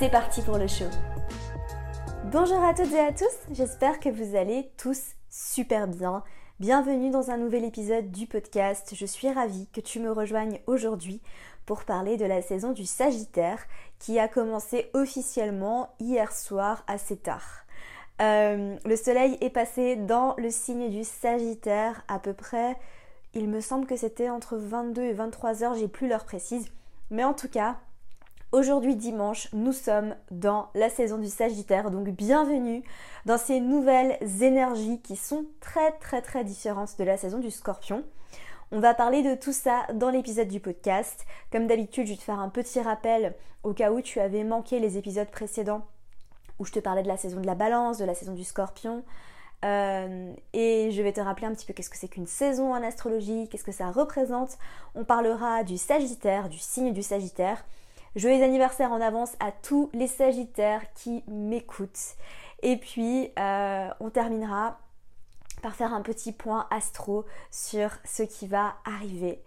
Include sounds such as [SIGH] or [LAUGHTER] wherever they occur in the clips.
C'est parti pour le show. Bonjour à toutes et à tous, j'espère que vous allez tous super bien. Bienvenue dans un nouvel épisode du podcast. Je suis ravie que tu me rejoignes aujourd'hui pour parler de la saison du Sagittaire qui a commencé officiellement hier soir assez tard. Euh, le soleil est passé dans le signe du Sagittaire à peu près, il me semble que c'était entre 22 et 23 heures, j'ai plus l'heure précise. Mais en tout cas, Aujourd'hui dimanche, nous sommes dans la saison du Sagittaire, donc bienvenue dans ces nouvelles énergies qui sont très très très différentes de la saison du Scorpion. On va parler de tout ça dans l'épisode du podcast. Comme d'habitude, je vais te faire un petit rappel au cas où tu avais manqué les épisodes précédents où je te parlais de la saison de la balance, de la saison du scorpion. Euh, et je vais te rappeler un petit peu qu'est-ce que c'est qu'une saison en astrologie, qu'est-ce que ça représente. On parlera du Sagittaire, du signe du Sagittaire. Joyeux anniversaire en avance à tous les Sagittaires qui m'écoutent. Et puis, euh, on terminera par faire un petit point astro sur ce qui va arriver.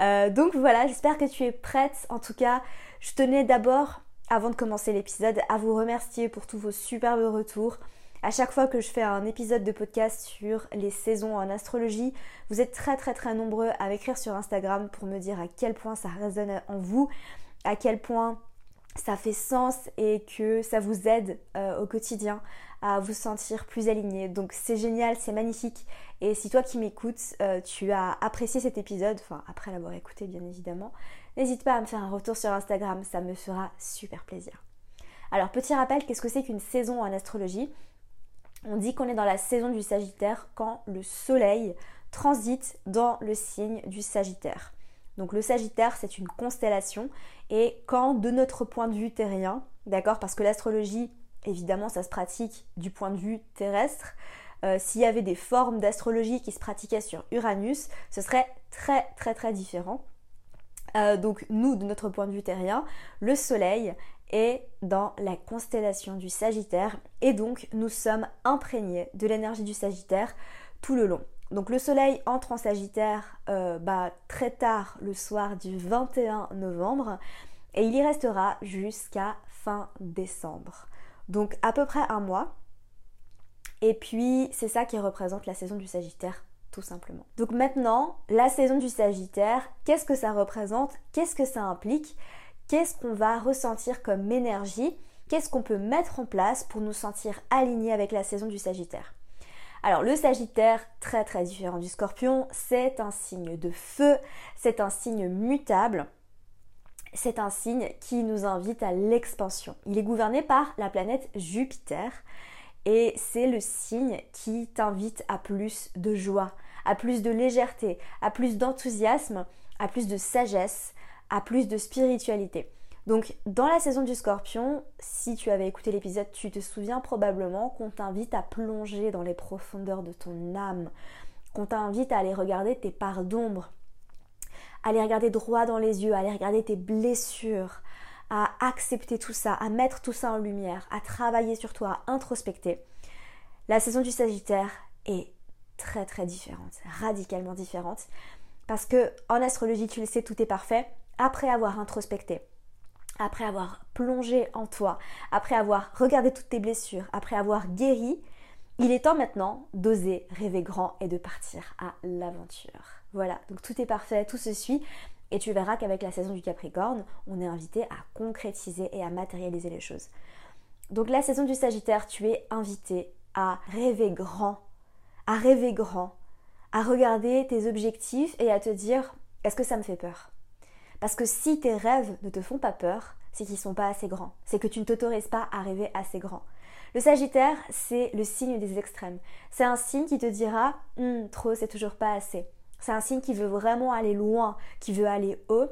Euh, donc voilà, j'espère que tu es prête. En tout cas, je tenais d'abord, avant de commencer l'épisode, à vous remercier pour tous vos superbes retours. À chaque fois que je fais un épisode de podcast sur les saisons en astrologie, vous êtes très très très nombreux à m'écrire sur Instagram pour me dire à quel point ça résonne en vous à quel point ça fait sens et que ça vous aide euh, au quotidien à vous sentir plus aligné. Donc c'est génial, c'est magnifique. Et si toi qui m'écoutes, euh, tu as apprécié cet épisode, enfin après l'avoir écouté bien évidemment, n'hésite pas à me faire un retour sur Instagram, ça me fera super plaisir. Alors petit rappel, qu'est-ce que c'est qu'une saison en astrologie? On dit qu'on est dans la saison du Sagittaire quand le Soleil transite dans le signe du Sagittaire. Donc le Sagittaire, c'est une constellation et quand de notre point de vue terrien, d'accord, parce que l'astrologie, évidemment, ça se pratique du point de vue terrestre. Euh, s'il y avait des formes d'astrologie qui se pratiquaient sur Uranus, ce serait très très très différent. Euh, donc nous, de notre point de vue terrien, le Soleil est dans la constellation du Sagittaire et donc nous sommes imprégnés de l'énergie du Sagittaire tout le long. Donc le soleil entre en Sagittaire euh, bah, très tard le soir du 21 novembre et il y restera jusqu'à fin décembre. Donc à peu près un mois. Et puis c'est ça qui représente la saison du Sagittaire tout simplement. Donc maintenant, la saison du Sagittaire, qu'est-ce que ça représente? Qu'est-ce que ça implique? Qu'est-ce qu'on va ressentir comme énergie? Qu'est-ce qu'on peut mettre en place pour nous sentir alignés avec la saison du Sagittaire? Alors le Sagittaire, très très différent du Scorpion, c'est un signe de feu, c'est un signe mutable, c'est un signe qui nous invite à l'expansion. Il est gouverné par la planète Jupiter et c'est le signe qui t'invite à plus de joie, à plus de légèreté, à plus d'enthousiasme, à plus de sagesse, à plus de spiritualité. Donc dans la saison du scorpion, si tu avais écouté l'épisode, tu te souviens probablement qu'on t'invite à plonger dans les profondeurs de ton âme, qu'on t'invite à aller regarder tes parts d'ombre, à aller regarder droit dans les yeux, à aller regarder tes blessures, à accepter tout ça, à mettre tout ça en lumière, à travailler sur toi, à introspecter. La saison du Sagittaire est très très différente, radicalement différente, parce que en astrologie, tu le sais, tout est parfait après avoir introspecté après avoir plongé en toi, après avoir regardé toutes tes blessures, après avoir guéri, il est temps maintenant d'oser rêver grand et de partir à l'aventure. Voilà, donc tout est parfait, tout se suit. Et tu verras qu'avec la saison du Capricorne, on est invité à concrétiser et à matérialiser les choses. Donc la saison du Sagittaire, tu es invité à rêver grand, à rêver grand, à regarder tes objectifs et à te dire est-ce que ça me fait peur? Parce que si tes rêves ne te font pas peur, c'est qu'ils sont pas assez grands. C'est que tu ne t'autorises pas à rêver assez grand. Le Sagittaire, c'est le signe des extrêmes. C'est un signe qui te dira hum, trop, c'est toujours pas assez. C'est un signe qui veut vraiment aller loin, qui veut aller haut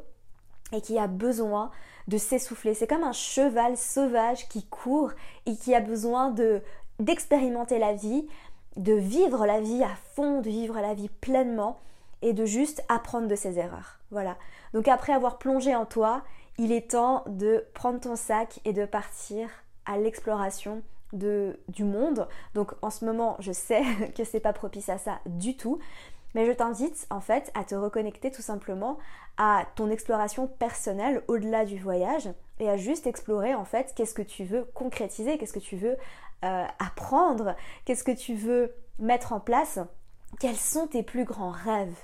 et qui a besoin de s'essouffler. C'est comme un cheval sauvage qui court et qui a besoin de d'expérimenter la vie, de vivre la vie à fond, de vivre la vie pleinement et de juste apprendre de ses erreurs. Voilà. Donc après avoir plongé en toi, il est temps de prendre ton sac et de partir à l'exploration du monde. Donc en ce moment, je sais [LAUGHS] que c'est pas propice à ça du tout, mais je t'invite en fait à te reconnecter tout simplement à ton exploration personnelle au-delà du voyage et à juste explorer en fait qu'est-ce que tu veux concrétiser, qu'est-ce que tu veux euh, apprendre, qu'est-ce que tu veux mettre en place, quels sont tes plus grands rêves.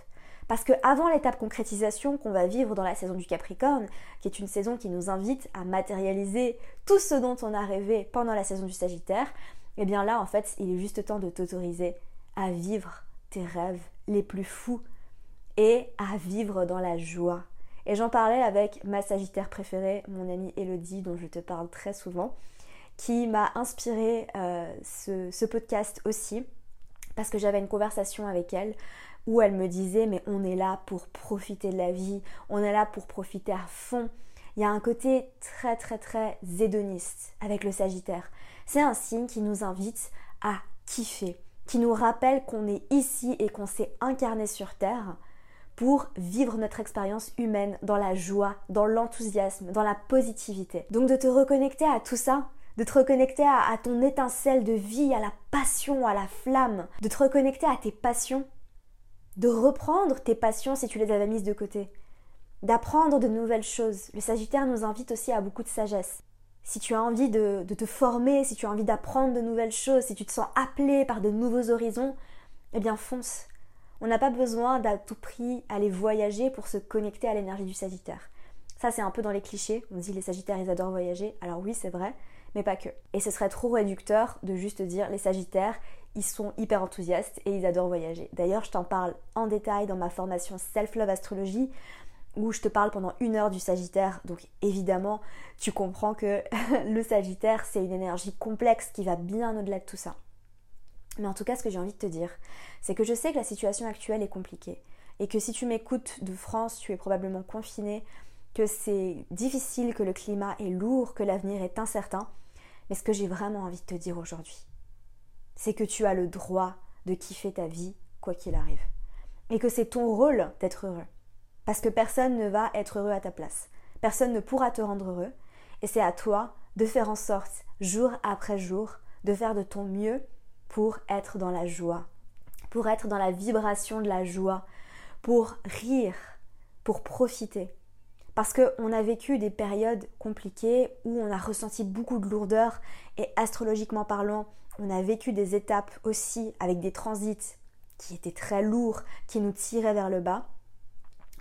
Parce que avant l'étape concrétisation qu'on va vivre dans la saison du Capricorne, qui est une saison qui nous invite à matérialiser tout ce dont on a rêvé pendant la saison du Sagittaire, et eh bien là en fait il est juste temps de t'autoriser à vivre tes rêves les plus fous et à vivre dans la joie. Et j'en parlais avec ma Sagittaire préférée, mon amie Elodie, dont je te parle très souvent, qui m'a inspiré euh, ce, ce podcast aussi, parce que j'avais une conversation avec elle où elle me disait mais on est là pour profiter de la vie, on est là pour profiter à fond. Il y a un côté très très très zédoniste avec le Sagittaire. C'est un signe qui nous invite à kiffer, qui nous rappelle qu'on est ici et qu'on s'est incarné sur Terre pour vivre notre expérience humaine dans la joie, dans l'enthousiasme, dans la positivité. Donc de te reconnecter à tout ça, de te reconnecter à, ton étincelle de vie, à la passion, à la flamme, de te reconnecter à tes passions, de reprendre tes passions si tu les avais mises de côté, d'apprendre de nouvelles choses. Le Sagittaire nous invite aussi à beaucoup de sagesse si tu as envie de, te former, si tu as envie d'apprendre de nouvelles choses, si tu te sens appelé par de nouveaux horizons, eh bien fonce. On n'a pas besoin d'à tout prix aller voyager pour se connecter à l'énergie du Sagittaire. Ça, c'est un peu dans les clichés. On dit les Sagittaires, ils adorent voyager. Alors oui, c'est vrai, mais pas que. Et ce serait trop réducteur de juste dire les Sagittaires, ils sont hyper enthousiastes et ils adorent voyager. D'ailleurs, je t'en parle en détail dans ma formation Self-Love Astrologie où je te parle pendant une heure du Sagittaire. Donc évidemment, tu comprends que [LAUGHS] le Sagittaire, c'est une énergie complexe qui va bien au-delà de tout ça. Mais en tout cas, ce que j'ai envie de te dire, c'est que je sais que la situation actuelle est compliquée. Et que si tu m'écoutes de France, tu es probablement confiné, que c'est difficile, que le climat est lourd, que l'avenir est incertain. Mais ce que j'ai vraiment envie de te dire aujourd'hui, c'est que tu as le droit de kiffer ta vie, quoi qu'il arrive. Et que c'est ton rôle d'être heureux. Parce que personne ne va être heureux à ta place. Personne ne pourra te rendre heureux. Et c'est à toi de faire en sorte, jour après jour, de faire de ton mieux pour être dans la joie, pour être dans la vibration de la joie, pour rire, pour profiter. Parce qu'on a vécu des périodes compliquées où on a ressenti beaucoup de lourdeur et astrologiquement parlant, on a vécu des étapes aussi avec des transits qui étaient très lourds, qui nous tiraient vers le bas.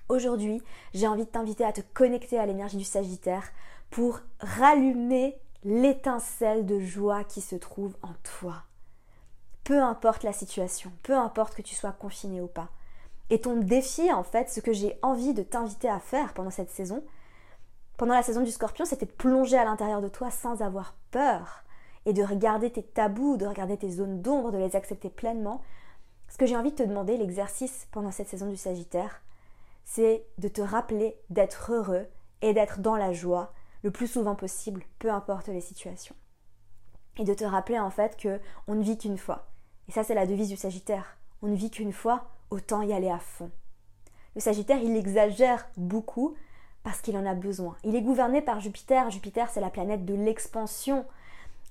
Aujourd'hui, j'ai envie de t'inviter à te connecter à l'énergie du Sagittaire pour rallumer l'étincelle de joie qui se trouve en toi. Peu importe la situation, peu importe que tu sois confiné ou pas. Et ton défi, en fait, ce que j'ai envie de t'inviter à faire pendant cette saison, pendant la saison du scorpion, c'était de plonger à l'intérieur de toi sans avoir peur et de regarder tes tabous, de regarder tes zones d'ombre, de les accepter pleinement. Ce que j'ai envie de te demander, l'exercice pendant cette saison du Sagittaire, c'est de te rappeler d'être heureux et d'être dans la joie le plus souvent possible, peu importe les situations. Et de te rappeler en fait que on ne vit qu'une fois. Et ça c'est la devise du Sagittaire. On ne vit qu'une fois, autant y aller à fond. Le Sagittaire, il exagère beaucoup parce qu'il en a besoin. Il est gouverné par Jupiter. Jupiter, c'est la planète de l'expansion.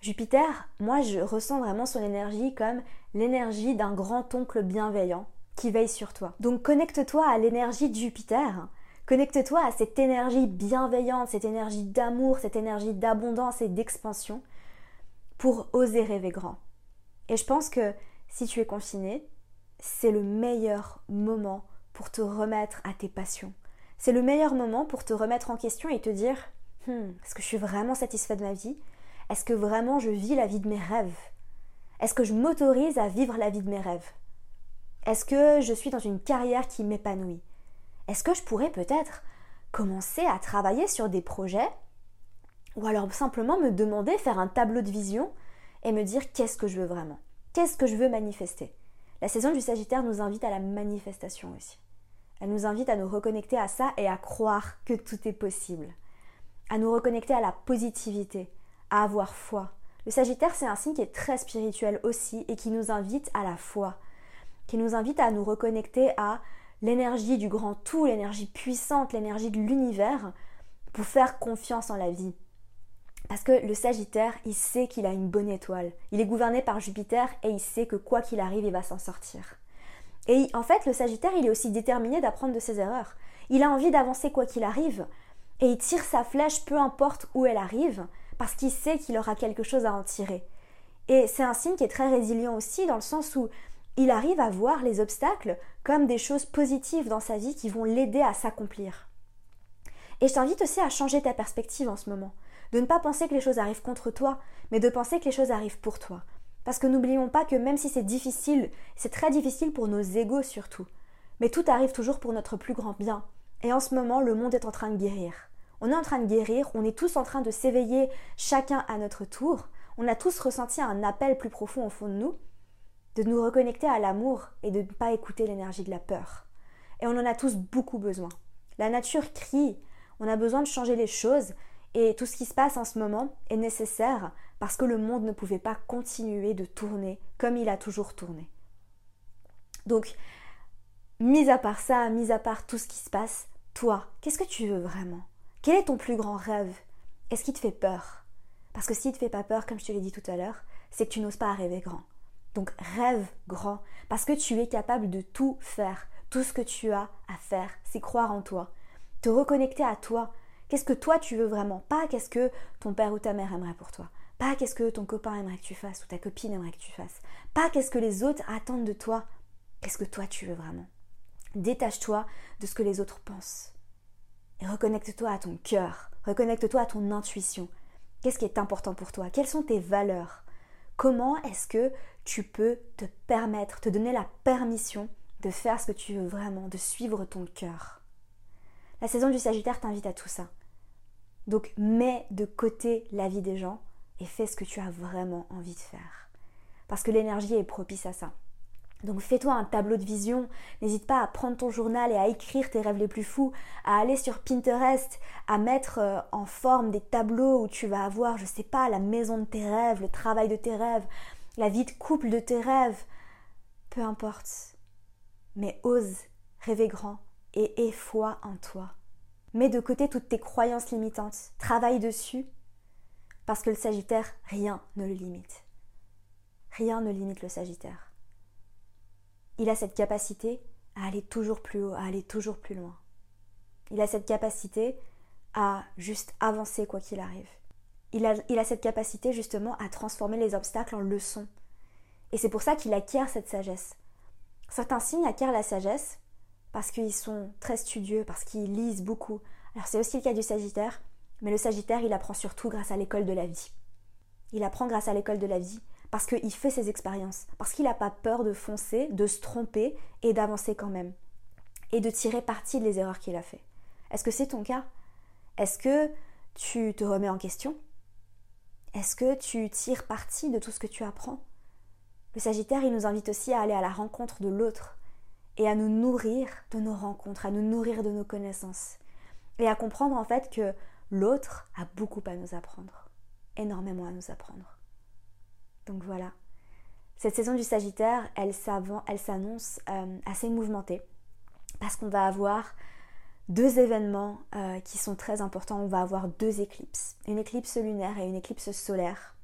Jupiter, moi, je ressens vraiment son énergie comme l'énergie d'un grand oncle bienveillant qui veille sur toi. Donc connecte-toi à l'énergie de Jupiter. Connecte-toi à cette énergie bienveillante, cette énergie d'amour, cette énergie d'abondance et d'expansion pour oser rêver grand. Et je pense que si tu es confiné, c'est le meilleur moment pour te remettre à tes passions. C'est le meilleur moment pour te remettre en question et te dire hmm, est-ce que je suis vraiment satisfait de ma vie? Est-ce que vraiment je vis la vie de mes rêves? Est-ce que je m'autorise à vivre la vie de mes rêves? Est-ce que je suis dans une carrière qui m'épanouit? Est-ce que je pourrais peut-être commencer à travailler sur des projets? Ou alors simplement me demander, faire un tableau de vision et me dire qu'est-ce que je veux vraiment? Qu'est-ce que je veux manifester? La saison du Sagittaire nous invite à la manifestation aussi. Elle nous invite à nous reconnecter à ça et à croire que tout est possible. à nous reconnecter à la positivité, à avoir foi. Le Sagittaire, c'est un signe qui est très spirituel aussi et qui nous invite à la foi, qui nous invite à nous reconnecter à l'énergie du grand tout, l'énergie puissante, l'énergie de l'univers, pour faire confiance en la vie. Parce que le Sagittaire, il sait qu'il a une bonne étoile. Il est gouverné par Jupiter et il sait que quoi qu'il arrive, il va s'en sortir. Et en fait, le Sagittaire, il est aussi déterminé d'apprendre de ses erreurs. Il a envie d'avancer quoi qu'il arrive. Et il tire sa flèche peu importe où elle arrive, parce qu'il sait qu'il aura quelque chose à en tirer. Et c'est un signe qui est très résilient aussi, dans le sens où il arrive à voir les obstacles comme des choses positives dans sa vie qui vont l'aider à s'accomplir. Et je t'invite aussi à changer ta perspective en ce moment, de ne pas penser que les choses arrivent contre toi, mais de penser que les choses arrivent pour toi. Parce que n'oublions pas que même si c'est difficile, c'est très difficile pour nos égaux surtout, mais tout arrive toujours pour notre plus grand bien. Et en ce moment, le monde est en train de guérir. On est en train de guérir, on est tous en train de s'éveiller chacun à notre tour, on a tous ressenti un appel plus profond au fond de nous, de nous reconnecter à l'amour et de ne pas écouter l'énergie de la peur. Et on en a tous beaucoup besoin. La nature crie, on a besoin de changer les choses et tout ce qui se passe en ce moment est nécessaire parce que le monde ne pouvait pas continuer de tourner comme il a toujours tourné. Donc, mis à part ça, mis à part tout ce qui se passe, toi, qu'est-ce que tu veux vraiment? Quel est ton plus grand rêve? Est-ce qui te fait peur? Parce que s'il ne te fait pas peur, comme je te l'ai dit tout à l'heure, c'est que tu n'oses pas rêver grand. Donc rêve grand, parce que tu es capable de tout faire. Tout ce que tu as à faire, c'est croire en toi. Te reconnecter à toi. Qu'est-ce que toi tu veux vraiment? Pas qu'est-ce que ton père ou ta mère aimerait pour toi. Pas qu'est-ce que ton copain aimerait que tu fasses ou ta copine aimerait que tu fasses. Pas qu'est-ce que les autres attendent de toi. Qu'est-ce que toi tu veux vraiment? Détache-toi de ce que les autres pensent. Et reconnecte-toi à ton cœur. Reconnecte-toi à ton intuition. Qu'est-ce qui est important pour toi? Quelles sont tes valeurs? Comment est-ce que tu peux te permettre, te donner la permission de faire ce que tu veux vraiment, de suivre ton cœur? La saison du Sagittaire t'invite à tout ça. Donc mets de côté la vie des gens et fais ce que tu as vraiment envie de faire. Parce que l'énergie est propice à ça. Donc fais-toi un tableau de vision, n'hésite pas à prendre ton journal et à écrire tes rêves les plus fous, à aller sur Pinterest, à mettre euh, en forme des tableaux où tu vas avoir, je sais pas, la maison de tes rêves, le travail de tes rêves, la vie de couple de tes rêves, peu importe. Mais ose rêver grand et aie foi en toi. Mets de côté toutes tes croyances limitantes, travaille dessus, parce que le Sagittaire, rien ne le limite. Rien ne limite le Sagittaire il a cette capacité à aller toujours plus haut, à aller toujours plus loin. Il a cette capacité à juste avancer quoi qu'il arrive. Il a, il a, cette capacité justement à transformer les obstacles en leçons. Et c'est pour ça qu'il acquiert cette sagesse. Certains signes acquièrent la sagesse parce qu'ils sont très studieux, parce qu'ils lisent beaucoup. Alors c'est aussi le cas du Sagittaire, mais le Sagittaire, il apprend surtout grâce à l'école de la vie. Il apprend grâce à l'école de la vie parce qu'il fait ses expériences, parce qu'il n'a pas peur de foncer, de se tromper et d'avancer quand même, et de tirer parti des erreurs qu'il a fait. Est-ce que c'est ton cas? Est-ce que tu te remets en question? Est-ce que tu tires parti de tout ce que tu apprends? Le Sagittaire, il nous invite aussi à aller à la rencontre de l'autre et à nous nourrir de nos rencontres, à nous nourrir de nos connaissances et à comprendre en fait que l'autre a beaucoup à nous apprendre, énormément à nous apprendre. Donc voilà. Cette saison du Sagittaire, elle, s'annonce euh, assez mouvementée parce qu'on va avoir deux événements euh, qui sont très importants. On va avoir deux éclipses, une éclipse lunaire et une éclipse solaire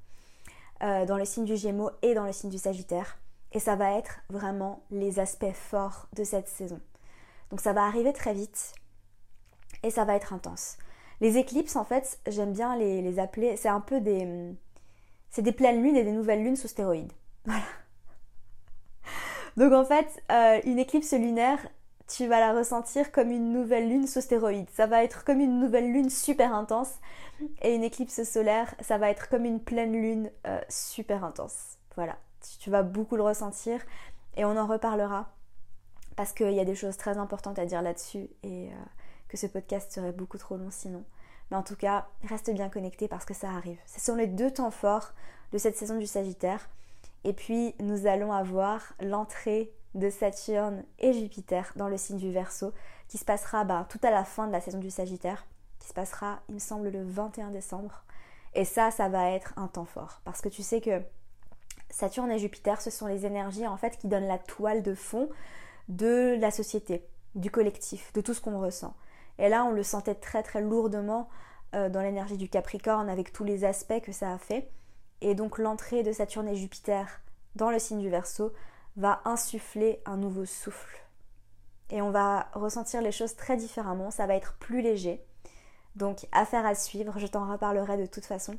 euh, dans le signe du Gémeaux et dans le signe du Sagittaire. Et ça va être vraiment les aspects forts de cette saison. Donc ça va arriver très vite et ça va être intense. Les éclipses, en fait, j'aime bien les, les appeler, c'est un peu des, c'est des pleines lunes et des nouvelles lunes sous stéroïdes. [LAUGHS] Voilà. Donc en fait, euh, une éclipse lunaire, tu vas la ressentir comme une nouvelle lune sous stéroïdes. Ça va être comme une nouvelle lune super intense. Et une éclipse solaire, ça va être comme une pleine lune euh, super intense. Voilà, tu vas beaucoup le ressentir et on en reparlera parce qu'il y a des choses très importantes à dire là-dessus et euh, que ce podcast serait beaucoup trop long sinon. Mais en tout cas, reste bien connecté parce que ça arrive. Ce sont les deux temps forts de cette saison du Sagittaire. Et puis, nous allons avoir l'entrée de Saturne et Jupiter dans le signe du Verseau qui se passera bah, tout à la fin de la saison du Sagittaire. qui se passera, il me semble, le 21 décembre. Et ça, ça va être un temps fort. Parce que tu sais que Saturne et Jupiter, ce sont les énergies en fait qui donnent la toile de fond de la société, du collectif, de tout ce qu'on ressent. Et là, on le sentait très très lourdement euh, dans l'énergie du Capricorne avec tous les aspects que ça a fait. Et donc l'entrée de Saturne et Jupiter dans le signe du Verseau va insuffler un nouveau souffle. Et on va ressentir les choses très différemment, ça va être plus léger. Donc affaire à suivre, je t'en reparlerai de toute façon.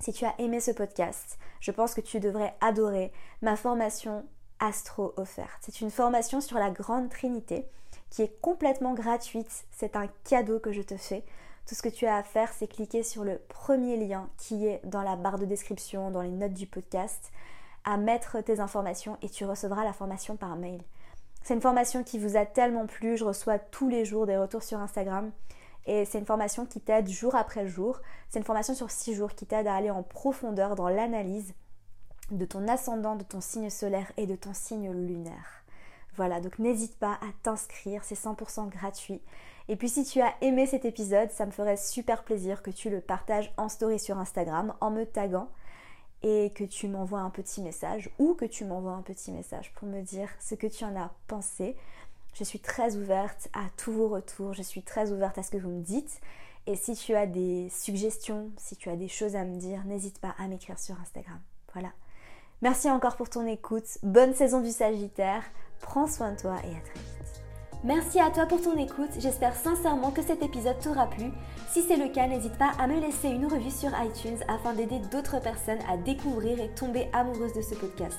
Si tu as aimé ce podcast, je pense que tu devrais adorer ma formation Astro offerte. C'est une formation sur la Grande Trinité qui est complètement gratuite. C'est un cadeau que je te fais. Tout ce que tu as à faire, c'est cliquer sur le premier lien qui est dans la barre de description, dans les notes du podcast, à mettre tes informations et tu recevras la formation par mail. C'est une formation qui vous a tellement plu, je reçois tous les jours des retours sur Instagram et c'est une formation qui t'aide jour après jour. C'est une formation sur six jours qui t'aide à aller en profondeur dans l'analyse de ton ascendant, de ton signe solaire et de ton signe lunaire. Voilà, donc n'hésite pas à t'inscrire, c'est 100% gratuit. Et puis si tu as aimé cet épisode, ça me ferait super plaisir que tu le partages en story sur Instagram en me taguant et que tu m'envoies un petit message ou que tu m'envoies un petit message pour me dire ce que tu en as pensé. Je suis très ouverte à tous vos retours, je suis très ouverte à ce que vous me dites. Et si tu as des suggestions, si tu as des choses à me dire, n'hésite pas à m'écrire sur Instagram. Voilà. Merci encore pour ton écoute. Bonne saison du Sagittaire. Prends soin de toi et à très vite. Merci à toi pour ton écoute. J'espère sincèrement que cet épisode t'aura plu. Si c'est le cas, n'hésite pas à me laisser une revue sur iTunes afin d'aider d'autres personnes à découvrir et tomber amoureuses de ce podcast.